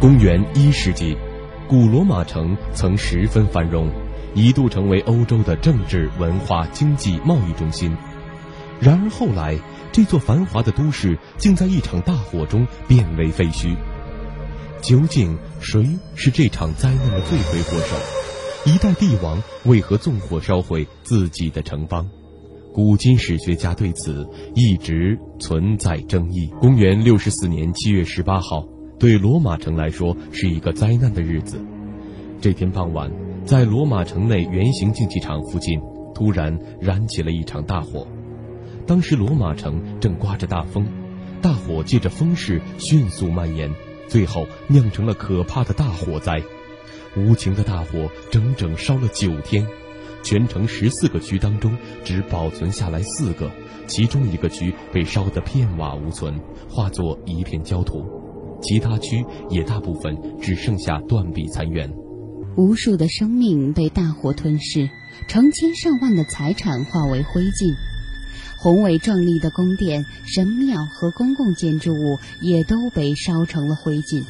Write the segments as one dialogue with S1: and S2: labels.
S1: 公元一世纪，古罗马城曾十分繁荣，一度成为欧洲的政治、文化、经济、贸易中心。然而后来，这座繁华的都市竟在一场大火中变为废墟。究竟谁是这场灾难的罪魁祸首？一代帝王为何纵火烧毁自己的城邦？古今史学家对此一直存在争议。公元六十四年七月十八号。对罗马城来说是一个灾难的日子。这天傍晚，在罗马城内圆形竞技场附近，突然燃起了一场大火。当时罗马城正刮着大风，大火借着风势迅速蔓延，最后酿成了可怕的大火灾。无情的大火整整烧了九天，全城十四个区当中只保存下来四个，其中一个区被烧得片瓦无存，化作一片焦土。其他区也大部分只剩下断壁残垣，
S2: 无数的生命被大火吞噬，成千上万的财产化为灰烬，宏伟壮丽的宫殿、神庙和公共建筑物也都被烧成了灰烬。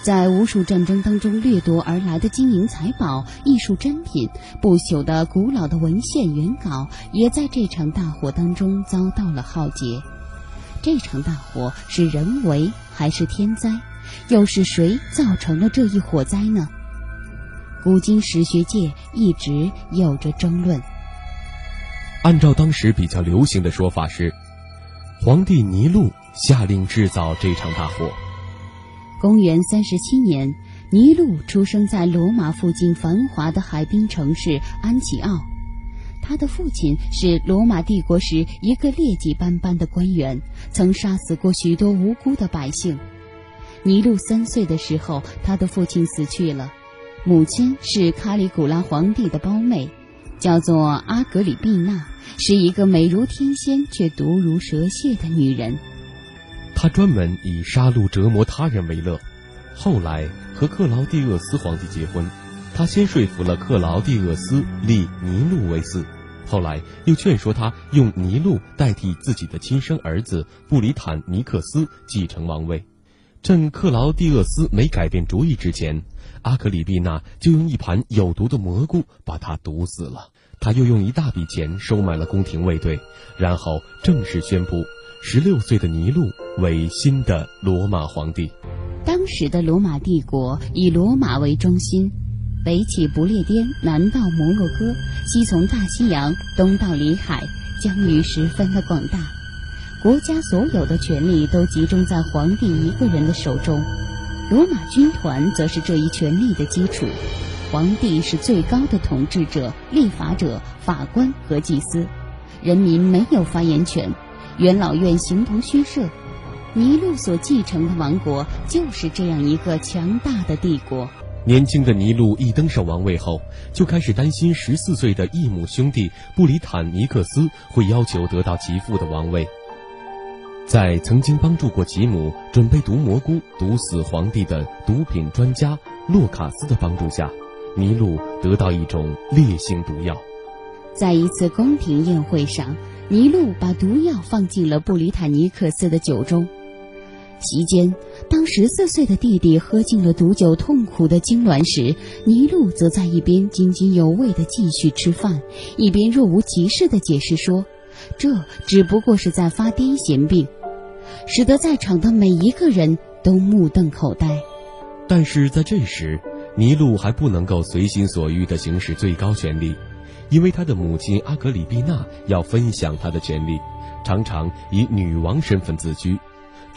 S2: 在无数战争当中掠夺而来的金银财宝、艺术珍品、不朽的古老的文献原稿，也在这场大火当中遭到了浩劫。这场大火是人为还是天灾？又是谁造成了这一火灾呢？古今史学界一直有着争论。
S1: 按照当时比较流行的说法是，皇帝尼禄下令制造这场大火。
S2: 公元三十七年，尼禄出生在罗马附近繁华的海滨城市安提奥。他的父亲是罗马帝国时一个劣迹斑斑的官员，曾杀死过许多无辜的百姓。尼禄三岁的时候，他的父亲死去了，母亲是卡里古拉皇帝的胞妹，叫做阿格里毕娜，是一个美如天仙却毒如蛇蝎的女人。
S1: 她专门以杀戮折磨他人为乐，后来和克劳蒂厄斯皇帝结婚。他先说服了克劳蒂厄斯立尼禄为嗣，后来又劝说他用尼禄代替自己的亲生儿子布里坦尼克斯继承王位。趁克劳蒂厄斯没改变主意之前，阿克里毕娜就用一盘有毒的蘑菇把他毒死了。他又用一大笔钱收买了宫廷卫队，然后正式宣布十六岁的尼禄为新的罗马皇帝。
S2: 当时的罗马帝国以罗马为中心。北起不列颠，南到摩洛哥，西从大西洋，东到里海，疆域十分的广大。国家所有的权力都集中在皇帝一个人的手中，罗马军团则是这一权力的基础。皇帝是最高的统治者、立法者、法官和祭司，人民没有发言权。元老院形同虚设。尼禄所继承的王国就是这样一个强大的帝国。
S1: 年轻的尼禄一登上王位后，就开始担心十四岁的异母兄弟布里坦尼克斯会要求得到其父的王位。在曾经帮助过其母准备毒蘑菇毒死皇帝的毒品专家洛卡斯的帮助下，尼禄得到一种烈性毒药。
S2: 在一次宫廷宴会上，尼禄把毒药放进了布里坦尼克斯的酒中。席间，当十四岁的弟弟喝尽了毒酒，痛苦的痉挛时，尼禄则在一边津津有味地继续吃饭，一边若无其事地解释说：“这只不过是在发癫痫病。”使得在场的每一个人都目瞪口呆。
S1: 但是在这时，尼禄还不能够随心所欲地行使最高权力，因为他的母亲阿格里毕娜要分享他的权利，常常以女王身份自居。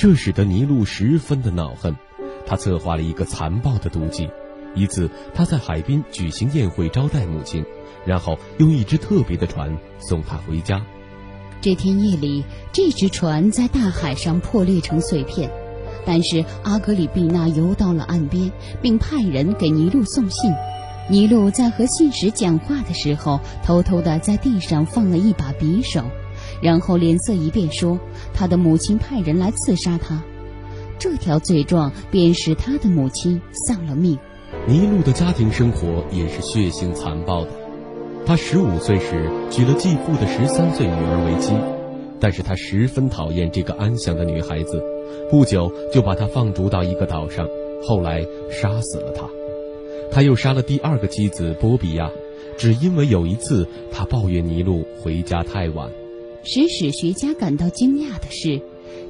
S1: 这使得尼禄十分的恼恨，他策划了一个残暴的毒计。一次，他在海滨举行宴会招待母亲，然后用一只特别的船送她回家。
S2: 这天夜里，这只船在大海上破裂成碎片，但是阿格里毕娜游到了岸边，并派人给尼禄送信。尼禄在和信使讲话的时候，偷偷的在地上放了一把匕首。然后脸色一变，说：“他的母亲派人来刺杀他，这条罪状便使他的母亲丧了命。”
S1: 尼禄的家庭生活也是血腥残暴的。他十五岁时娶了继父的十三岁女儿为妻，但是他十分讨厌这个安详的女孩子，不久就把她放逐到一个岛上，后来杀死了他。他又杀了第二个妻子波比亚，只因为有一次他抱怨尼禄回家太晚。
S2: 使史学家感到惊讶的是，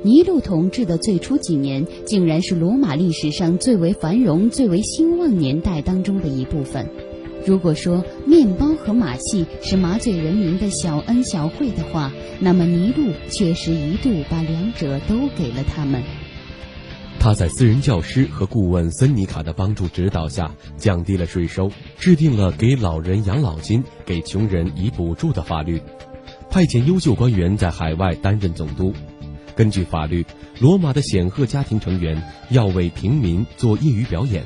S2: 尼禄统治的最初几年，竟然是罗马历史上最为繁荣、最为兴旺年代当中的一部分。如果说面包和马戏是麻醉人民的小恩小惠的话，那么尼禄确实一度把两者都给了他们。
S1: 他在私人教师和顾问森尼卡的帮助指导下，降低了税收，制定了给老人养老金、给穷人以补助的法律，派遣优秀官员在海外担任总督。根据法律，罗马的显赫家庭成员要为平民做业余表演，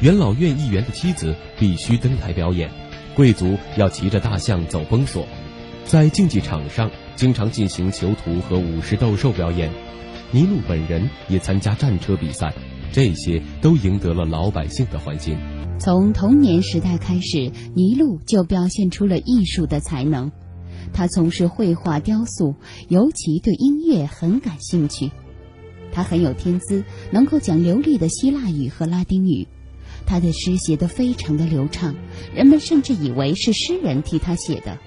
S1: 元老院议员的妻子必须登台表演，贵族要骑着大象走崩索，在竞技场上经常进行囚徒和武士斗兽表演。尼禄本人也参加战车比赛，这些都赢得了老百姓的欢心。
S2: 从童年时代开始，尼禄就表现出了艺术的才能。他从事绘画、雕塑，尤其对音乐很感兴趣。他很有天资，能够讲流利的希腊语和拉丁语。他的诗写得非常的流畅，人们甚至以为是诗人替他写的。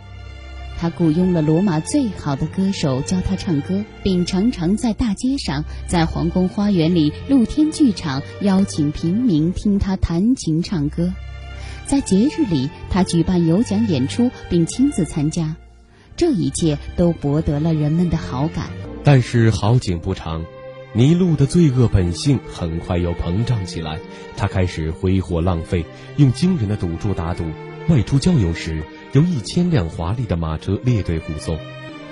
S2: 他雇佣了罗马最好的歌手教他唱歌，并常常在大街上、在皇宫花园里、露天剧场邀请平民听他弹琴唱歌。在节日里，他举办有奖演出，并亲自参加。这一切都博得了人们的好感。
S1: 但是好景不长，尼禄的罪恶本性很快又膨胀起来。他开始挥霍浪费，用惊人的赌注打赌。外出郊游时。由一千辆华丽的马车列队护送，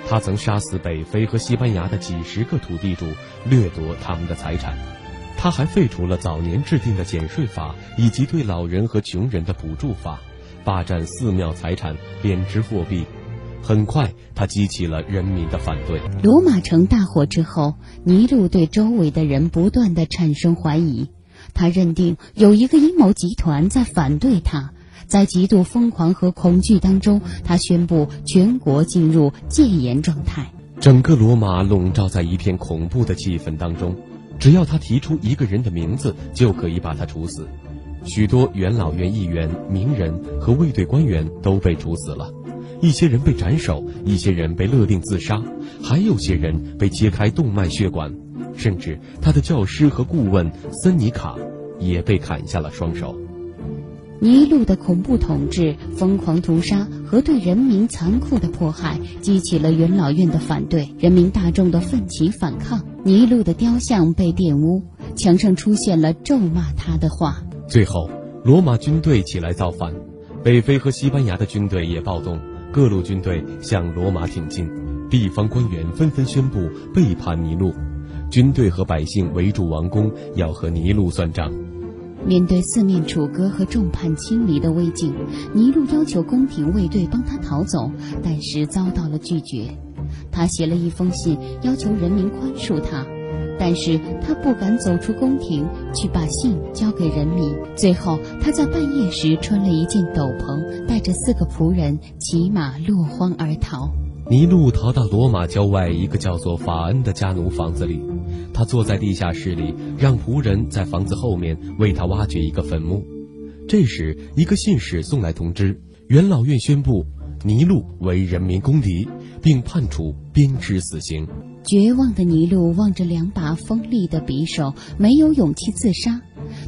S1: 他曾杀死北非和西班牙的几十个土地主，掠夺他们的财产。他还废除了早年制定的减税法以及对老人和穷人的补助法，霸占寺庙财产，贬值货币。很快，他激起了人民的反对。
S2: 罗马城大火之后，尼禄对周围的人不断的产生怀疑，他认定有一个阴谋集团在反对他。在极度疯狂和恐惧当中，他宣布全国进入戒严状态。
S1: 整个罗马笼罩在一片恐怖的气氛当中。只要他提出一个人的名字，就可以把他处死。许多元老院议员、名人和卫队官员都被处死了，一些人被斩首，一些人被勒令自杀，还有些人被切开动脉血管，甚至他的教师和顾问森尼卡也被砍下了双手。
S2: 尼禄的恐怖统治、疯狂屠杀和对人民残酷的迫害，激起了元老院的反对，人民大众的奋起反抗。尼禄的雕像被玷污，墙上出现了咒骂他的话。
S1: 最后，罗马军队起来造反，北非和西班牙的军队也暴动，各路军队向罗马挺进，地方官员纷纷宣布背叛尼禄，军队和百姓围住王宫，要和尼禄算账。
S2: 面对四面楚歌和众叛亲离的危境，尼禄要求宫廷卫队帮他逃走，但是遭到了拒绝。他写了一封信，要求人民宽恕他，但是他不敢走出宫廷去把信交给人民。最后，他在半夜时穿了一件斗篷，带着四个仆人骑马落荒而逃。
S1: 尼禄逃到罗马郊外一个叫做法恩的家奴房子里。他坐在地下室里，让仆人在房子后面为他挖掘一个坟墓。这时，一个信使送来通知，元老院宣布尼禄为人民公敌，并判处鞭笞死刑。
S2: 绝望的尼禄望着两把锋利的匕首，没有勇气自杀。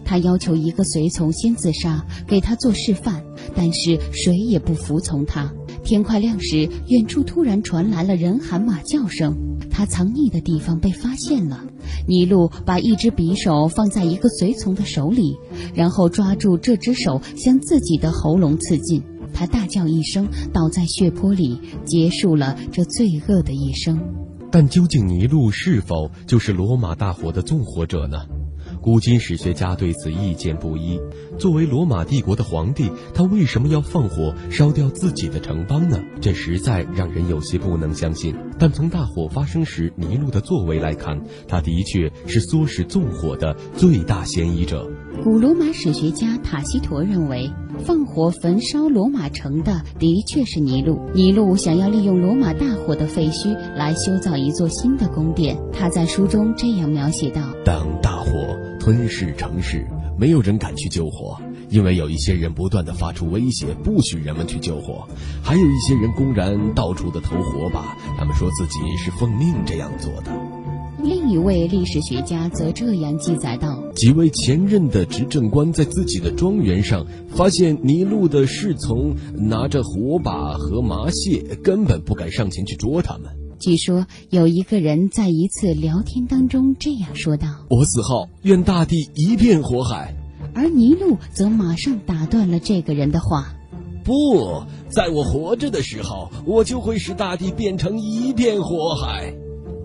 S2: 他要求一个随从先自杀，给他做示范，但是谁也不服从他。天快亮时，远处突然传来了人喊马叫声。他藏匿的地方被发现了。尼禄把一只匕首放在一个随从的手里，然后抓住这只手向自己的喉咙刺进。他大叫一声，倒在血泊里，结束了这罪恶的一生。
S1: 但究竟尼禄是否就是罗马大火的纵火者呢？古今史学家对此意见不一。作为罗马帝国的皇帝，他为什么要放火烧掉自己的城邦呢？这实在让人有些不能相信。但从大火发生时尼禄的作为来看，他的确是唆使纵火的最大嫌疑者。
S2: 古罗马史学家塔西佗认为，放火焚烧罗马城的的确是尼禄。尼禄想要利用罗马大火的废墟来修造一座新的宫殿。他在书中这样描写道：
S1: 当大火。吞噬城市，没有人敢去救火，因为有一些人不断的发出威胁，不许人们去救火；还有一些人公然到处的投火把，他们说自己是奉命这样做的。
S2: 另一位历史学家则这样记载道：
S1: 几位前任的执政官在自己的庄园上发现尼禄的侍从拿着火把和麻屑，根本不敢上前去捉他们。
S2: 据说有一个人在一次聊天当中这样说道：“
S1: 我死后，愿大地一片火海。”
S2: 而尼禄则马上打断了这个人的话：“
S1: 不在我活着的时候，我就会使大地变成一片火海。”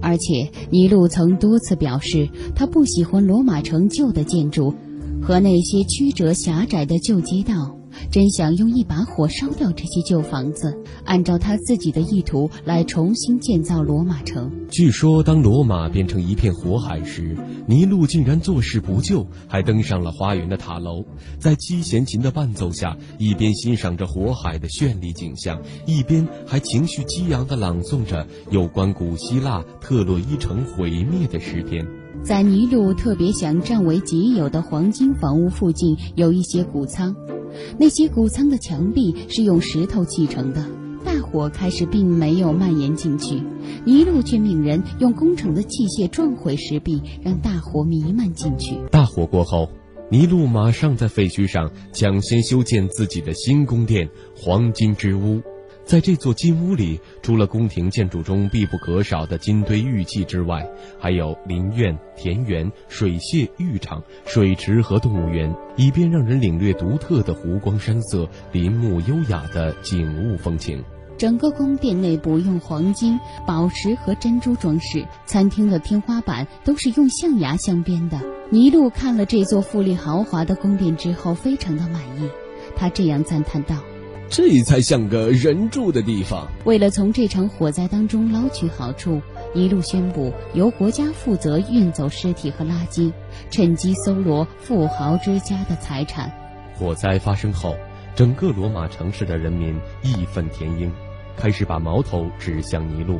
S2: 而且，尼禄曾多次表示，他不喜欢罗马城旧的建筑和那些曲折狭窄的旧街道。真想用一把火烧掉这些旧房子，按照他自己的意图来重新建造罗马城。
S1: 据说，当罗马变成一片火海时，尼禄竟然坐视不救，还登上了花园的塔楼，在七弦琴的伴奏下，一边欣赏着火海的绚丽景象，一边还情绪激昂地朗诵着有关古希腊特洛伊城毁灭的诗篇。
S2: 在尼禄特别想占为己有的黄金房屋附近，有一些谷仓。那些谷仓的墙壁是用石头砌成的。大火开始并没有蔓延进去，尼禄却命人用工程的器械撞毁石壁，让大火弥漫进去。
S1: 大火过后，尼禄马上在废墟上抢先修建自己的新宫殿——黄金之屋。在这座金屋里，除了宫廷建筑中必不可少的金堆玉器之外，还有林苑、田园、水榭、浴场、水池和动物园，以便让人领略独特的湖光山色、林木优雅的景物风情。
S2: 整个宫殿内部用黄金、宝石和珍珠装饰，餐厅的天花板都是用象牙镶边的。尼禄看了这座富丽豪华的宫殿之后，非常的满意，他这样赞叹道。
S1: 这才像个人住的地方。
S2: 为了从这场火灾当中捞取好处，尼禄宣布由国家负责运走尸体和垃圾，趁机搜罗富豪之家的财产。
S1: 火灾发生后，整个罗马城市的人民义愤填膺，开始把矛头指向尼禄。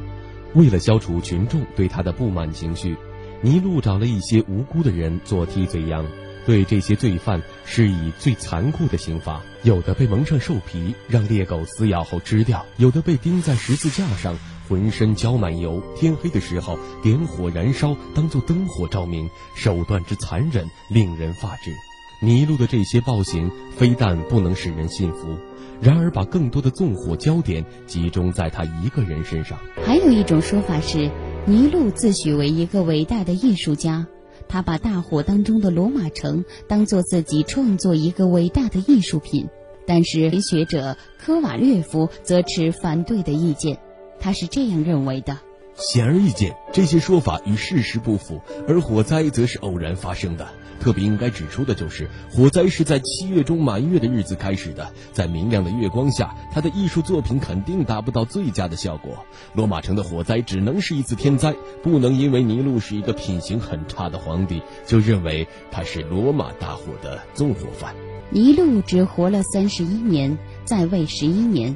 S1: 为了消除群众对他的不满情绪，尼禄找了一些无辜的人做替罪羊。对这些罪犯施以最残酷的刑罚，有的被蒙上兽皮，让猎狗撕咬后吃掉；有的被钉在十字架上，浑身浇满油，天黑的时候点火燃烧，当做灯火照明。手段之残忍，令人发指。尼禄的这些暴行非但不能使人信服，然而把更多的纵火焦点集中在他一个人身上。
S2: 还有一种说法是，尼禄自诩为一个伟大的艺术家。他把大火当中的罗马城当做自己创作一个伟大的艺术品，但是学者科瓦略夫则持反对的意见。他是这样认为的。
S1: 显而易见，这些说法与事实不符，而火灾则是偶然发生的。特别应该指出的就是，火灾是在七月中满月的日子开始的。在明亮的月光下，他的艺术作品肯定达不到最佳的效果。罗马城的火灾只能是一次天灾，不能因为尼禄是一个品行很差的皇帝，就认为他是罗马大火的纵火犯。
S2: 尼禄只活了三十一年，在位十一年。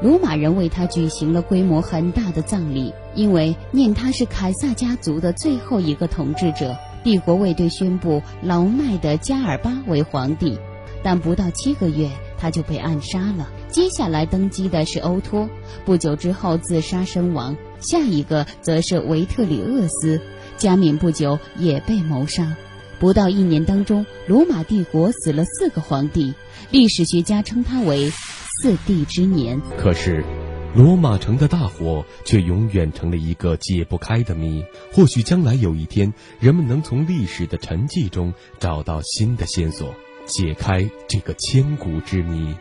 S2: 罗马人为他举行了规模很大的葬礼，因为念他是凯撒家族的最后一个统治者。帝国卫队宣布老迈的加尔巴为皇帝，但不到七个月他就被暗杀了。接下来登基的是欧托，不久之后自杀身亡。下一个则是维特里厄斯，加冕不久也被谋杀。不到一年当中，罗马帝国死了四个皇帝，历史学家称他为。四帝之年，
S1: 可是，罗马城的大火却永远成了一个解不开的谜。或许将来有一天，人们能从历史的沉寂中找到新的线索，解开这个千古之谜。